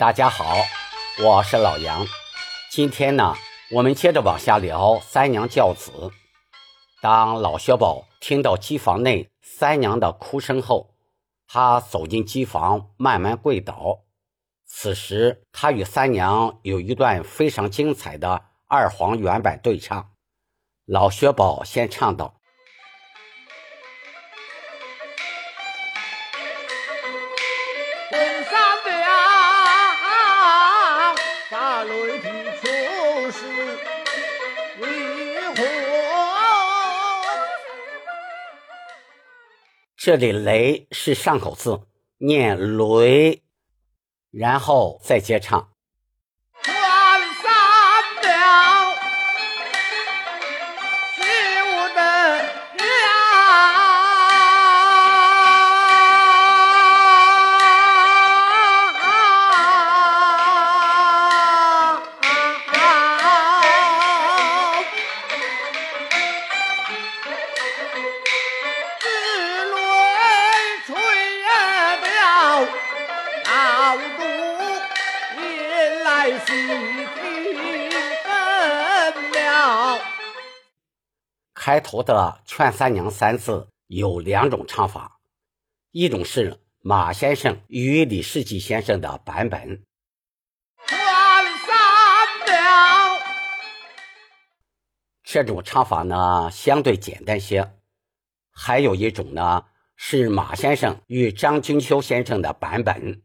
大家好，我是老杨。今天呢，我们接着往下聊三娘教子。当老薛宝听到机房内三娘的哭声后，他走进机房，慢慢跪倒。此时，他与三娘有一段非常精彩的二黄原版对唱。老薛宝先唱道。这里“雷”是上口字，念“雷”，然后再接唱。开头的“劝三娘”三字有两种唱法，一种是马先生与李世济先生的版本，劝三娘，这种唱法呢相对简单些；还有一种呢是马先生与张君秋先生的版本。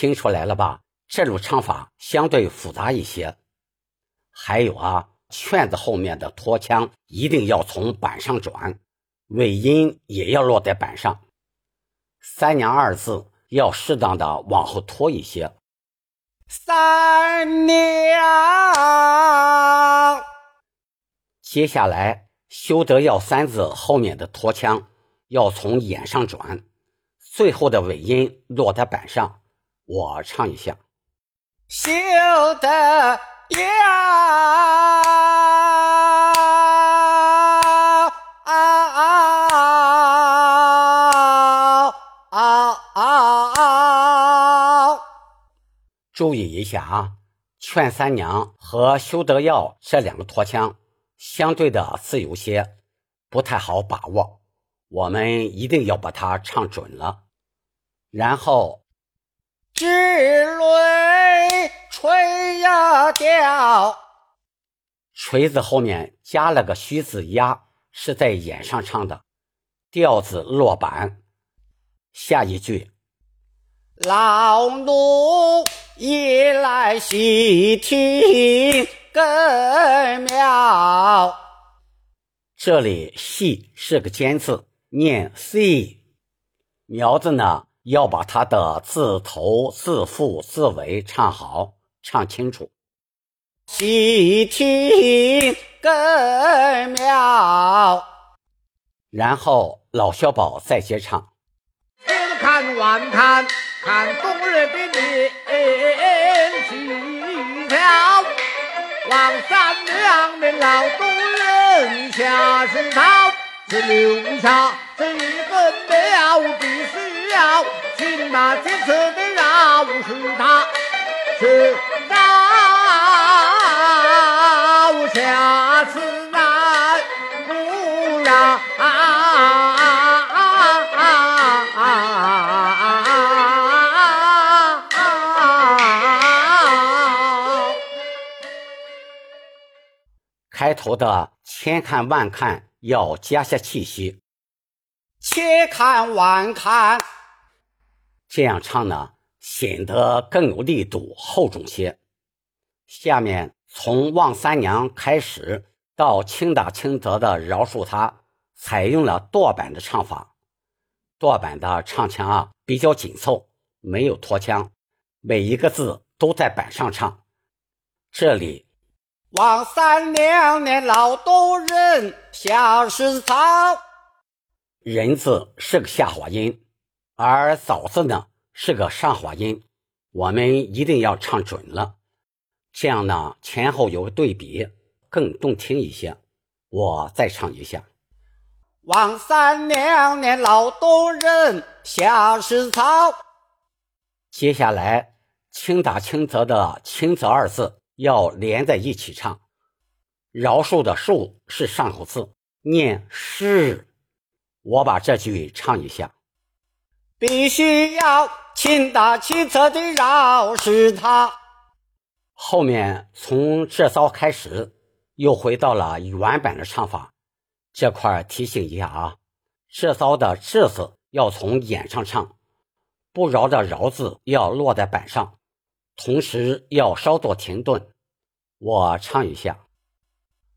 听出来了吧？这种唱法相对复杂一些。还有啊，劝字后面的拖腔一定要从板上转，尾音也要落在板上。三娘二字要适当的往后拖一些。三娘，接下来修得要三字后面的拖腔要从眼上转，最后的尾音落在板上。我唱一下，修得要注意一下啊！劝三娘和修得要这两个拖腔相对的自由些，不太好把握，我们一定要把它唱准了，然后。支雷锤呀掉，锤子后面加了个虚字压，是在眼上唱的，调子落板。下一句，老奴一来细听更妙，这里细是个尖字，念细，苗字呢？要把他的字头、字腹、字尾唱好、唱清楚。细听更妙。然后老小宝再接唱。千看万看看冬日的脸细条，望三娘的老东人下是道，只留下这一个妙的需要。请那金色的饶恕他，去饶下此难不饶。开头的千看万看要加下气息，千看万看。这样唱呢，显得更有力度、厚重些。下面从望三娘开始到轻打轻则的饶恕他，采用了剁板的唱法。剁板的唱腔啊比较紧凑，没有拖腔，每一个字都在板上唱。这里望三娘的老东人下是草，人字是个下滑音。而枣字呢是个上滑音，我们一定要唱准了，这样呢前后有个对比，更动听一些。我再唱一下：王三娘念老东人下石草。接下来，轻打轻则的“轻则”二字要连在一起唱。饶恕的“恕”是上口字，念是。我把这句唱一下：必须要轻打轻责的饶是他。后面从这骚开始，又回到了原版的唱法。这块提醒一下啊，这骚的“这”字要从眼上唱，不饶的“饶”字要落在板上，同时要稍作停顿。我唱一下：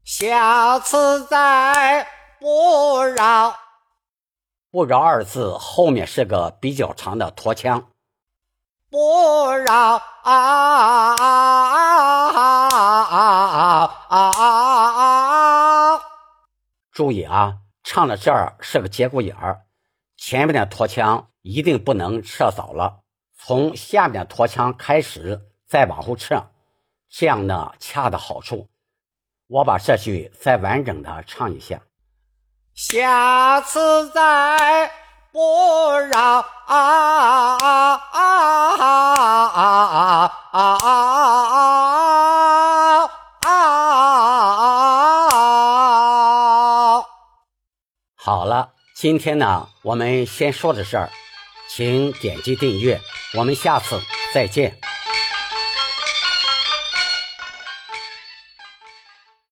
下次再不饶。不饶二字后面是个比较长的拖腔。不饶啊啊啊啊啊！注意啊，唱到这儿是个节骨眼儿，前面的拖腔一定不能撤走了，从下面的拖腔开始再往后撤，这样呢恰到好处。我把这句再完整的唱一下：下次再。不饶啊啊啊啊啊啊！好了，今天呢，我们先说到这儿，请点击订阅，我们下次再见。